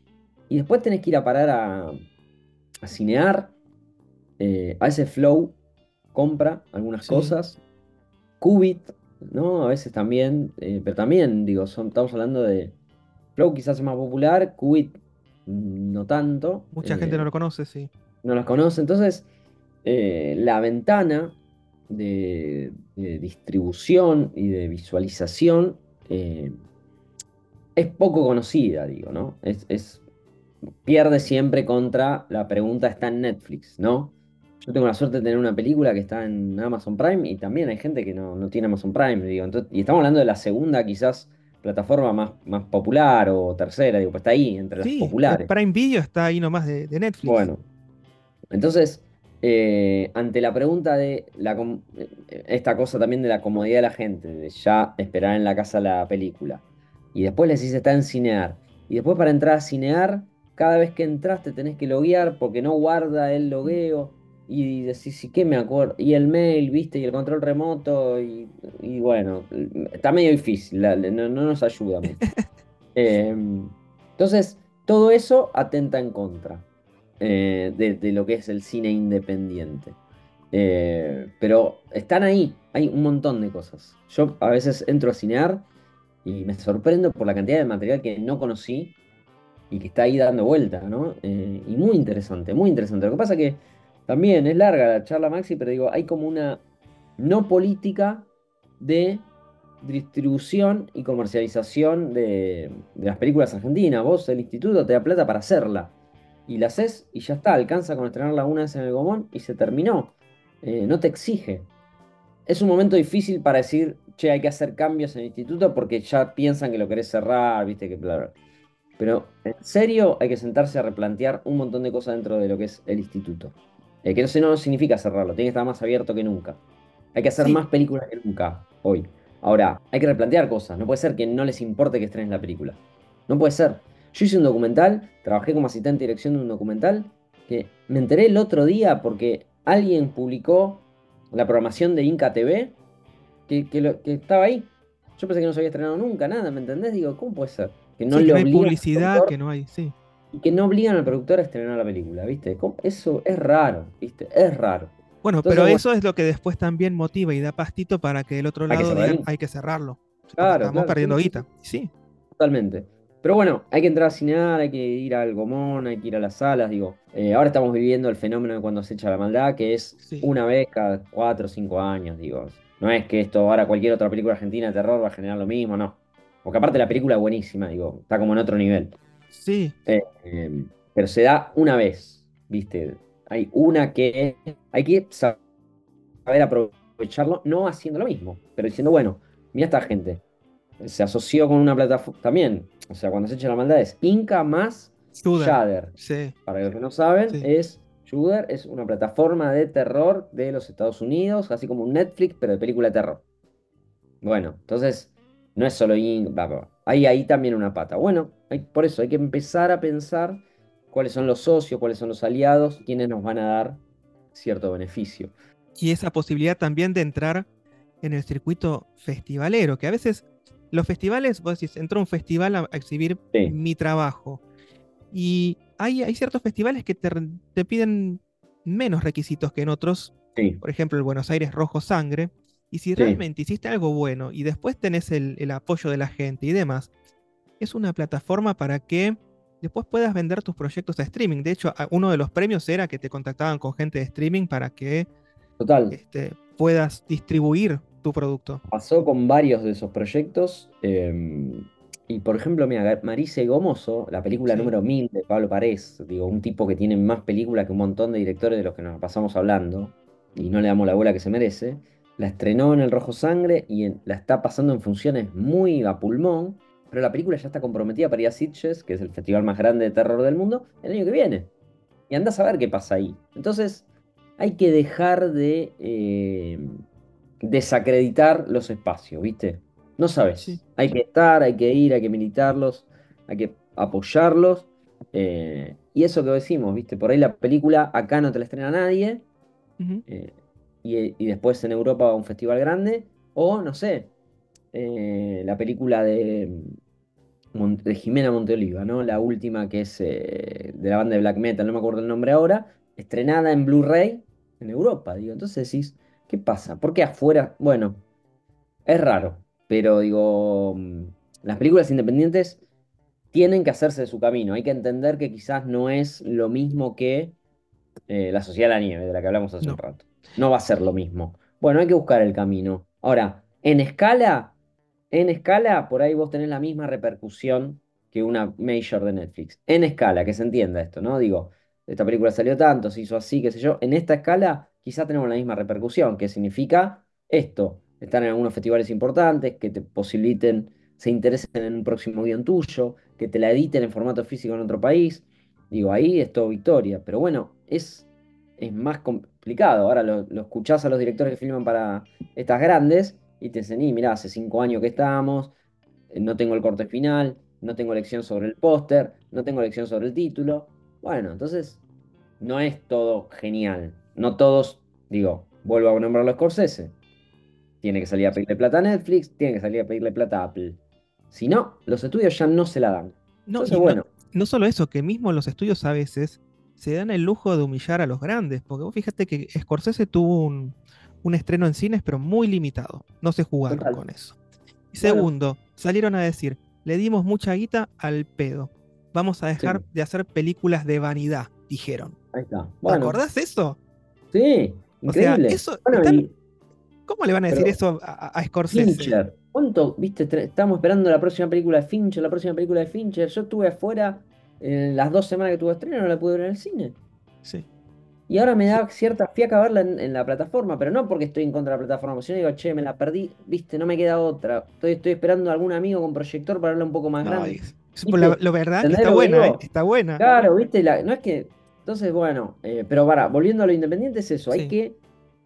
[SPEAKER 2] Y después tenés que ir a parar a, cinear, a ese Flow compra algunas
[SPEAKER 1] sí.
[SPEAKER 2] cosas. Qubit, ¿no? A veces también, eh, pero también, digo, son, estamos hablando de Flow quizás es más popular, Qubit mm, no tanto,
[SPEAKER 1] Mucha gente no
[SPEAKER 2] eh,
[SPEAKER 1] lo conoce, sí.
[SPEAKER 2] no los conoce. Entonces, eh, la ventana de, de distribución y de visualización eh, es poco conocida, digo, ¿no? Es, es- pierde siempre contra la pregunta está en Netflix, ¿no? Yo tengo la suerte de tener una película que está en Amazon Prime y también hay gente que no, no tiene Amazon Prime, digo. Entonces, y estamos hablando de la segunda, quizás, plataforma más, más popular o tercera, digo, pues está ahí, entre las
[SPEAKER 1] el
[SPEAKER 2] populares.
[SPEAKER 1] Prime Video está ahí nomás de, de Netflix.
[SPEAKER 2] Bueno, entonces, eh, ante la pregunta de la, esta cosa también de la comodidad de la gente, de ya esperar en la casa la película, y después le decís está en cinear, y después para entrar a cinear, cada vez que entras te tenés que loguear porque no guarda el logueo, y decís, ¿y qué me acuerdo? Y el mail, ¿viste? Y el control remoto, y, y bueno, está medio difícil, la- no, no nos ayuda mucho. Eh, entonces, todo eso atenta en contra eh, de, de lo que es el cine independiente. Eh, pero están ahí, hay un montón de cosas. Yo a veces entro a cinear y me sorprendo por la cantidad de material que no conocí y que está ahí dando vuelta, ¿no? Eh, y muy interesante, muy interesante. Lo que pasa que también es larga la charla, Maxi, pero digo, hay como una no política de distribución y comercialización de, las películas argentinas. Vos, el instituto, te da plata para hacerla. Y la haces y ya está, alcanza con estrenarla una vez en el Gomón y se terminó. Eh, no te exige. Es un momento difícil para decir, che, hay que hacer cambios en el instituto porque ya piensan que lo querés cerrar, viste, que bla, bla. Pero en serio hay que sentarse a replantear un montón de cosas dentro de lo que es el instituto. Eh, que no, sé, no significa cerrarlo, tiene que estar más abierto que nunca. Hay que hacer
[SPEAKER 1] Sí,
[SPEAKER 2] más películas que nunca hoy. Ahora, hay que replantear cosas. No puede ser que no les importe que estrenes la película. No puede ser. Yo hice un documental, trabajé como asistente de dirección de un documental, que me enteré el otro día porque alguien publicó la programación de Inca TV que, que lo- que estaba ahí. Yo pensé que no se había estrenado nunca, nada, ¿me entendés? Digo, ¿cómo puede ser? Que no
[SPEAKER 1] sí, que
[SPEAKER 2] le
[SPEAKER 1] no hay publicidad, que no hay, sí.
[SPEAKER 2] Y que no obligan al productor a estrenar la película, ¿viste? Eso es raro, ¿viste? Es raro.
[SPEAKER 1] Bueno,
[SPEAKER 2] Entonces,
[SPEAKER 1] pero
[SPEAKER 2] bueno,
[SPEAKER 1] eso es lo que después también motiva y da pastito para que del otro
[SPEAKER 2] hay que
[SPEAKER 1] lado digan
[SPEAKER 2] el
[SPEAKER 1] hay que cerrarlo,
[SPEAKER 2] Claro,
[SPEAKER 1] estamos
[SPEAKER 2] claro,
[SPEAKER 1] perdiendo
[SPEAKER 2] sí, sí,
[SPEAKER 1] guita. Sí,
[SPEAKER 2] totalmente. Pero bueno, hay que entrar a cinear, hay que ir al Gomón, hay que ir a las salas, digo. Eh, ahora estamos viviendo el fenómeno de cuando se echa la maldad, que es
[SPEAKER 1] sí.
[SPEAKER 2] una vez cada cuatro o cinco años, digo. No es que esto ahora cualquier otra película argentina de terror va a generar lo mismo, no. Porque aparte la película es buenísima, digo, está como en otro nivel.
[SPEAKER 1] Sí,
[SPEAKER 2] Eh, eh, pero se da una vez, ¿viste? Hay una que hay que saber aprovecharlo, no haciendo lo mismo, pero diciendo, bueno, mira esta gente se asoció con una plataforma también. O sea, cuando se echa la maldad es Inca más
[SPEAKER 1] Shudder,
[SPEAKER 2] Shudder.
[SPEAKER 1] sí,
[SPEAKER 2] Para los que no saben,
[SPEAKER 1] sí.
[SPEAKER 2] es Shudder es una plataforma de terror de los Estados Unidos, así como un Netflix, pero de película de terror. Bueno, entonces no es solo Inca. Hay ahí también una pata. Bueno, hay- por eso hay que empezar a pensar cuáles son los socios, cuáles son los aliados, quiénes nos van a dar cierto beneficio.
[SPEAKER 1] Y esa posibilidad también de entrar en el circuito festivalero, que a veces los festivales, vos decís, entró a un festival a, exhibir mi trabajo. Y hay, hay ciertos festivales que te, piden menos requisitos que en otros. Por ejemplo, el Buenos Aires Rojo Sangre. Y si realmente hiciste algo bueno y después tenés el, el apoyo de la gente y demás, es una plataforma para que después puedas vender tus proyectos a streaming. De hecho, uno de los premios era que te contactaban con gente de streaming para que
[SPEAKER 2] Total.
[SPEAKER 1] Este, puedas distribuir tu producto.
[SPEAKER 2] Pasó con varios de esos proyectos. Em, y por ejemplo, mira, Marise Gomoso, la película número 1000 de Pablo Parés, digo, un tipo que tiene más películas que un montón de directores de los que nos pasamos hablando, y no le damos la bola que se merece, la estrenó en El Rojo Sangre y la está pasando en funciones muy a pulmón, pero la película ya está comprometida para ir a Sitges, que es el festival más grande de terror del mundo, el año que viene. Y anda a saber qué pasa ahí. Entonces, hay que dejar de eh, desacreditar los espacios, ¿viste? No sabes. Hay que estar, hay que ir, hay que militarlos, hay que apoyarlos. Eh, y eso que decimos, ¿viste? Por ahí la película acá no te la estrena nadie. Eh, y, después en Europa a un festival grande. O, no sé, la película de, de Jimena Monteoliva, ¿no? La última que es de la banda de black metal, no me acuerdo el nombre ahora estrenada en Blu-ray en Europa. Digo, entonces decís, ¿qué pasa? ¿Por qué afuera? Bueno, es raro, pero digo, mm, las películas independientes tienen que hacerse de su camino. Hay que entender que quizás no es lo mismo que eh, la Sociedad de la Nieve, de la que hablamos hace un rato. No va a ser lo mismo. Bueno, hay que buscar el camino. Ahora, en escala, en escala, por ahí vos tenés la misma repercusión que una major de Netflix. En escala, que se entienda esto, ¿no? Digo, esta película salió tanto, se hizo así, qué sé yo. En esta escala quizá tenemos la misma repercusión, que significa esto, estar en algunos festivales importantes, que te posibiliten, se interesen en un próximo guion tuyo, que te la editen en formato físico en otro país. Digo, ahí es todo victoria. Pero bueno, es, es más complicado. Ahora lo, escuchás a los directores que filman para estas grandes y te dicen, y mirá, hace cinco años que estamos, eh, no tengo el corte final, no tengo elección sobre el póster, no tengo elección sobre el título. Bueno, entonces no es todo genial. No todos, digo, vuelvo a nombrarlo a Scorsese. Tiene que salir a pedirle plata a Netflix, tiene que salir a pedirle plata a Apple. Si no, los estudios ya no se la dan.
[SPEAKER 1] No, bueno. No, solo eso, que mismo los estudios a veces se dan el lujo de humillar a los grandes. Porque vos fíjate que Scorsese tuvo un, estreno en cines, pero muy limitado. No se jugaron con eso. Y segundo, salieron a decir, le dimos mucha guita al pedo vamos a dejar de hacer películas de vanidad, dijeron.
[SPEAKER 2] Ahí está.
[SPEAKER 1] ¿Te acordás eso?
[SPEAKER 2] Sí, increíble.
[SPEAKER 1] eso, ¿Cómo le van a decir eso a, Scorsese?
[SPEAKER 2] Fincher. ¿Cuánto, viste? Estamos esperando la próxima película de Fincher, la próxima película de Fincher. Yo estuve afuera en las dos semanas que tuve estreno, no la pude ver en el cine.
[SPEAKER 1] Sí.
[SPEAKER 2] Y ahora me da cierta fiaca verla en, la plataforma, pero no porque estoy en contra de la plataforma, sino digo, che, me la perdí, viste, no me queda otra. Estoy, estoy esperando a algún amigo con proyector para verla un poco más grande.
[SPEAKER 1] lo, verdad está buena, ¿eh? está buena.
[SPEAKER 2] Claro, viste, no es que. Entonces, bueno, eh, pero para, volviendo a lo independiente, es eso, hay que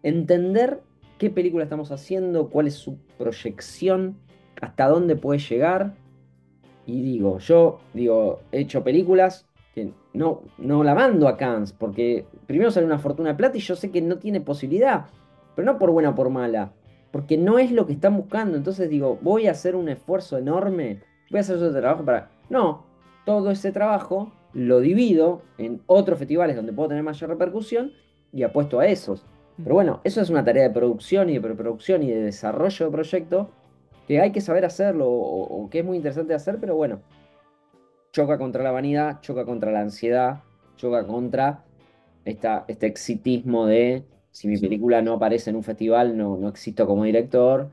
[SPEAKER 2] entender qué película estamos haciendo, cuál es su proyección, hasta dónde puede llegar. Y digo, yo digo, he hecho películas que no, no la mando a Cannes, porque primero sale una fortuna de plata y yo sé que no tiene posibilidad, pero no por buena o por mala, porque no es lo que están buscando. Entonces digo, voy a hacer un esfuerzo enorme, voy a hacer ese trabajo para... No, todo ese trabajo lo divido en otros festivales donde puedo tener mayor repercusión y apuesto a esos. Pero bueno, eso es una tarea de producción y de preproducción y de desarrollo de proyecto que hay que saber hacerlo o que es muy interesante hacer, pero bueno, choca contra la vanidad, choca contra la ansiedad, choca contra esta, este exitismo de si mi película no aparece en un festival, no, no existo como director.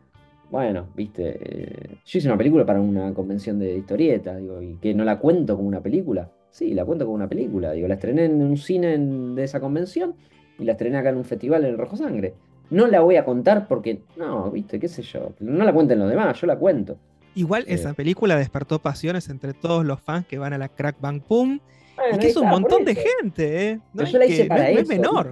[SPEAKER 2] Bueno, viste, eh, yo hice una película para una convención de historieta, digo, y que no la cuento como una película. Sí, la cuento como una película, digo, la estrené en un cine de esa convención y la estrené acá en un festival en el Rojo Sangre. No la voy a contar porque, no, viste, qué sé yo, no la cuenten los demás, yo la cuento.
[SPEAKER 1] Igual esa película despertó pasiones entre todos los fans que van a la Crack Bang Pum. y que es un montón de gente, ¿eh?
[SPEAKER 2] No yo la hice para eso. menor.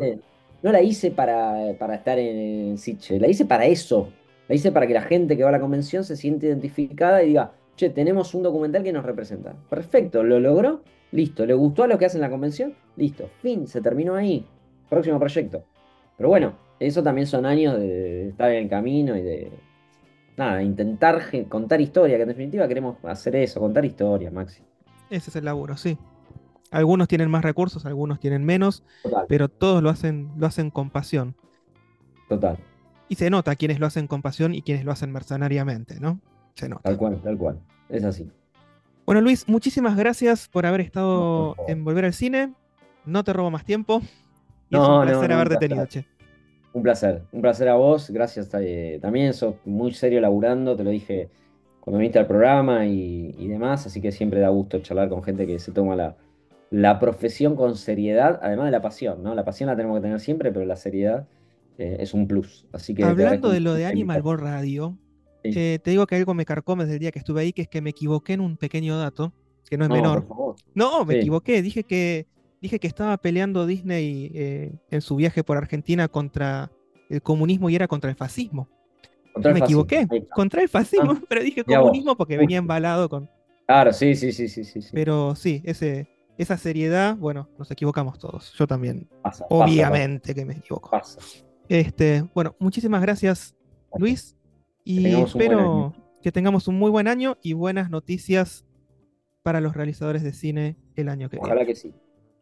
[SPEAKER 2] No la hice para, estar en, Sitge, la hice para eso. La hice para que la gente que va a la convención se siente identificada y diga, che, tenemos un documental que nos representa. Perfecto, lo logró, listo. ¿Le gustó a los que hacen la convención? Listo, fin, se terminó ahí. Próximo proyecto. Pero bueno, eso también son años de estar en el camino y de, nada, intentar contar historia, que en definitiva queremos hacer eso, contar historia, Maxi.
[SPEAKER 1] Ese es el laburo, sí. Algunos tienen más recursos, algunos tienen menos, pero todos lo hacen, lo hacen con pasión.
[SPEAKER 2] Total.
[SPEAKER 1] Y se nota quienes lo hacen con pasión y quienes lo hacen mercenariamente, ¿no? Se nota.
[SPEAKER 2] Tal cual, tal cual. Es así.
[SPEAKER 1] Bueno, Luis, muchísimas gracias por haber estado en Volver al Cine. No te robo más tiempo. Y es un placer haberte tenido, che.
[SPEAKER 2] Un placer, un placer a vos. Gracias eh, también, sos muy serio laburando, te lo dije cuando viniste al programa y, demás, así que siempre da gusto charlar con gente que se toma la, la profesión con seriedad, además de la pasión, ¿no? La pasión la tenemos que tener siempre, pero la seriedad eh, es un plus. Así que
[SPEAKER 1] Hablando de lo de Animal Ball Radio, eh, te digo que algo me carcome desde el día que estuve ahí, que es que me equivoqué en un pequeño dato, que no es menor. No, me equivoqué, dije que, dije que estaba peleando Disney eh, en su viaje por Argentina contra el comunismo y era contra el fascismo. me equivoqué, contra el fascismo, ah, pero dije comunismo porque venía embalado con...
[SPEAKER 2] Claro, sí, sí, sí, sí, sí.
[SPEAKER 1] Pero sí, ese, esa seriedad, bueno, nos equivocamos todos. Yo también. obviamente que me equivoco. Este, bueno, muchísimas gracias, Luis. Y espero que tengamos un muy buen año y buenas noticias para los realizadores de cine el año que
[SPEAKER 2] viene. Ojalá que sí.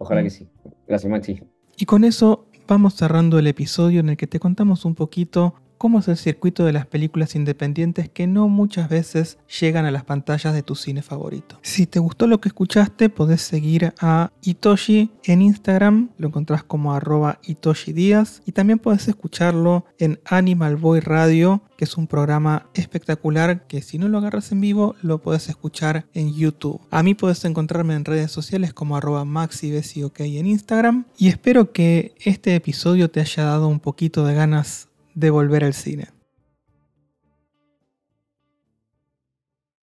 [SPEAKER 2] Ojalá que sí. Gracias, Maxi.
[SPEAKER 1] Y con eso vamos cerrando el episodio en el que te contamos un poquito cómo es el circuito de las películas independientes que no muchas veces llegan a las pantallas de tu cine favorito. Si te gustó lo que escuchaste, podés seguir a Itoshi en Instagram, lo encontrás como arroba Itoshi Díaz, y también podés escucharlo en Animal Boy Radio, que es un programa espectacular que si no lo agarras en vivo, lo podés escuchar en YouTube. A mí podés encontrarme en redes sociales como arroba maxibesiok en Instagram, y espero que este episodio te haya dado un poquito de ganas de volver al cine.